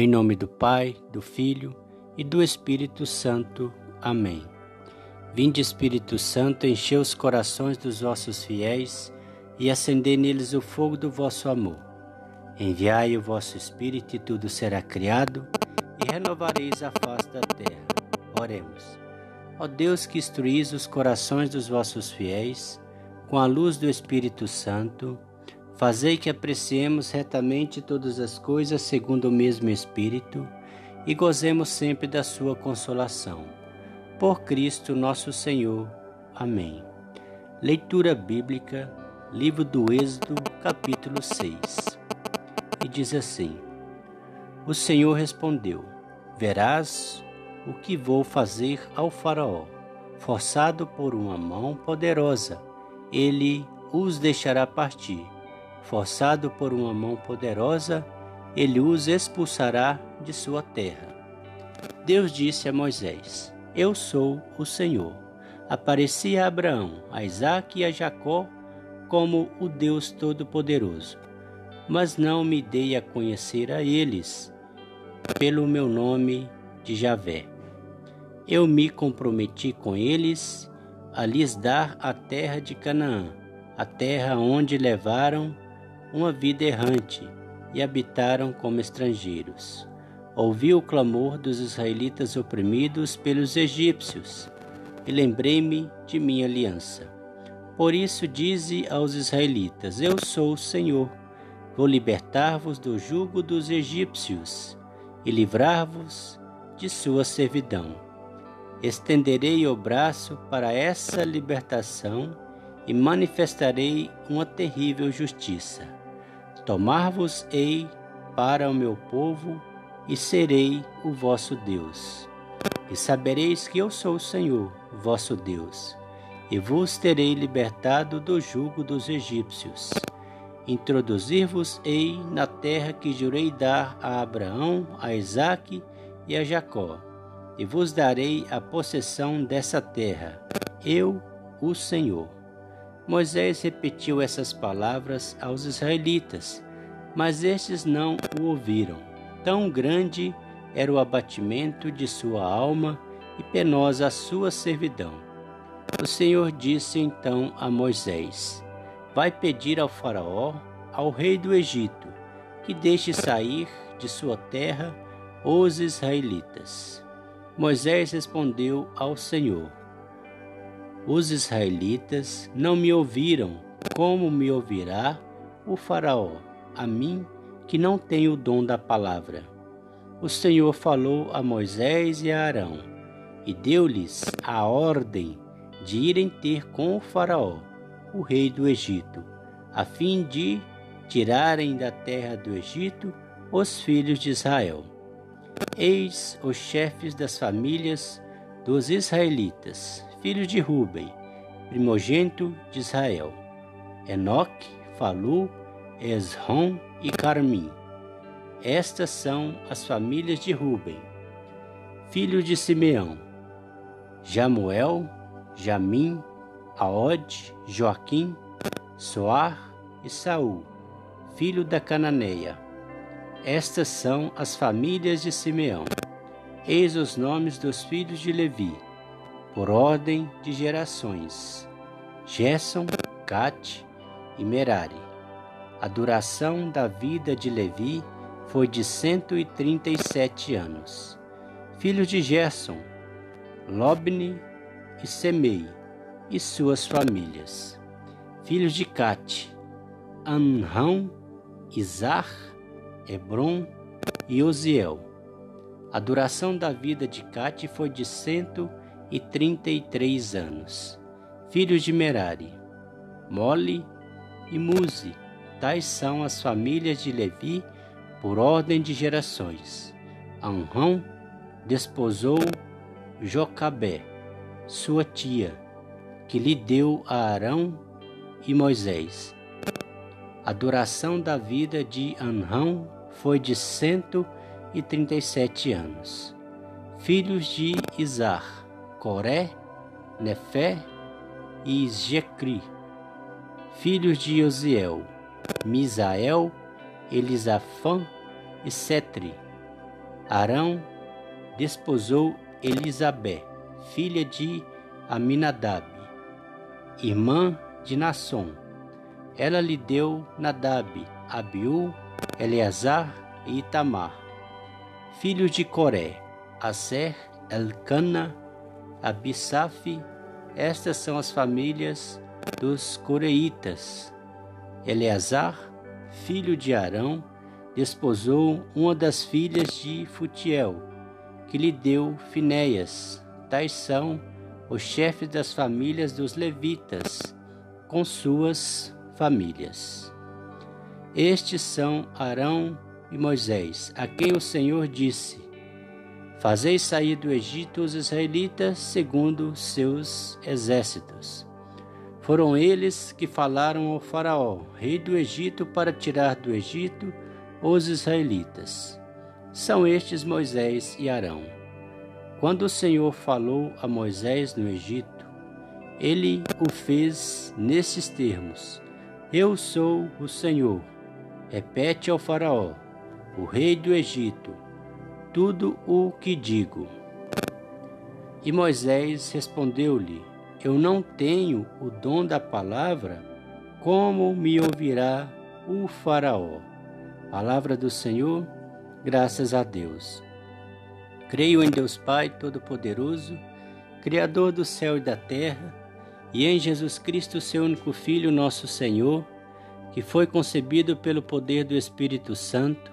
Em nome do Pai, do Filho e do Espírito Santo. Amém. Vinde, Espírito Santo, encher os corações dos vossos fiéis e acender neles o fogo do vosso amor. Enviai o vosso Espírito e tudo será criado e renovareis a face da terra. Oremos. Ó Deus que instruís os corações dos vossos fiéis com a luz do Espírito Santo, fazei que apreciemos retamente todas as coisas segundo o mesmo Espírito e gozemos sempre da sua consolação. Por Cristo nosso Senhor. Amém. Leitura bíblica, livro do Êxodo, capítulo 6. E diz assim: O Senhor respondeu: Verás o que vou fazer ao Faraó. Forçado por uma mão poderosa, ele os deixará partir. Forçado por uma mão poderosa, ele os expulsará de sua terra. Deus disse a Moisés: Eu sou o Senhor. Apareci a Abraão, a Isaque e a Jacó como o Deus Todo-Poderoso, mas não me dei a conhecer a eles pelo meu nome de Javé. Eu me comprometi com eles a lhes dar a terra de Canaã, a terra onde levaram uma vida errante e habitaram como estrangeiros. Ouvi o clamor dos israelitas oprimidos pelos egípcios e lembrei-me de minha aliança. Por isso dize aos israelitas: Eu sou o Senhor. Vou libertar-vos do jugo dos egípcios e livrar-vos de sua servidão estenderei o braço para essa libertação e manifestarei uma terrível justiça. Tomar-vos-ei para o meu povo e serei o vosso Deus. E sabereis que eu sou o Senhor, vosso Deus, e vos terei libertado do jugo dos egípcios. Introduzir-vos-ei na terra que jurei dar a Abraão, a Isaque e a Jacó e vos darei a possessão dessa terra, eu, o Senhor. Moisés repetiu essas palavras aos israelitas, mas estes não o ouviram. Tão grande era o abatimento de sua alma e penosa a sua servidão. O Senhor disse então a Moisés: Vai pedir ao Faraó, ao rei do Egito, que deixe sair de sua terra os israelitas. Moisés respondeu ao Senhor: Os israelitas não me ouviram, como me ouvirá o Faraó, a mim que não tenho o dom da palavra? O Senhor falou a Moisés e a Arão e deu-lhes a ordem de irem ter com o Faraó, o rei do Egito, a fim de tirarem da terra do Egito os filhos de Israel. Eis os chefes das famílias dos israelitas, filhos de Ruben, primogênito de Israel: Enoque, Falu, Esrom e Carmim. Estas são as famílias de Ruben. Filhos de Simeão: Jamuel, Jamim, Aod, Joaquim, Soar e Saul, filho da Cananeia. Estas são as famílias de Simeão. Eis os nomes dos filhos de Levi, por ordem de gerações: Gerson, Cate e Merari. A duração da vida de Levi foi de cento e trinta e sete anos. Filhos de Gerson, Lobne e Semei e suas famílias. Filhos de Cate, Anrão, Izar Hebron e Osiel. A duração da vida de Cate foi de cento e trinta e três anos. Filhos de Merari, Mole e Muzi, tais são as famílias de Levi por ordem de gerações. Anrão desposou Jocabé, sua tia, que lhe deu a Arão e Moisés. A duração da vida de Anrão foi de cento e trinta e sete anos. Filhos de Izar, Coré, Nefé e Isjecri. Filhos de Osiel, Misael, Elisafã e Setri. Arão desposou Elizabeth, filha de Aminadab, irmã de Nasson. Ela lhe deu Nadab, Abiú, Eleazar e Itamar, filhos de Coré, Aser, Elcana, Abissaf. Estas são as famílias dos coreitas. Eleazar, filho de Arão, desposou uma das filhas de Futiel, que lhe deu Finéias. Tais são os chefes das famílias dos levitas, com suas famílias. Estes são Arão e Moisés, a quem o Senhor disse: Fazei sair do Egito os israelitas segundo seus exércitos. Foram eles que falaram ao Faraó, rei do Egito, para tirar do Egito os israelitas. São estes Moisés e Arão. Quando o Senhor falou a Moisés no Egito, ele o fez nesses termos: Eu sou o Senhor. Repete ao Faraó, o rei do Egito, tudo o que digo. E Moisés respondeu-lhe: Eu não tenho o dom da palavra, como me ouvirá o Faraó? Palavra do Senhor, graças a Deus. Creio em Deus Pai Todo-Poderoso, Criador do céu e da terra e em Jesus Cristo, seu único Filho, nosso Senhor, que foi concebido pelo poder do Espírito Santo,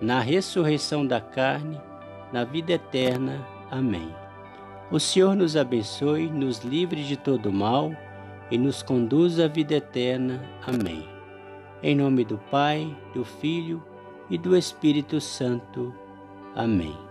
na ressurreição da carne, na vida eterna. Amém. O Senhor nos abençoe, nos livre de todo mal e nos conduz à vida eterna. Amém. Em nome do Pai, do Filho e do Espírito Santo. Amém.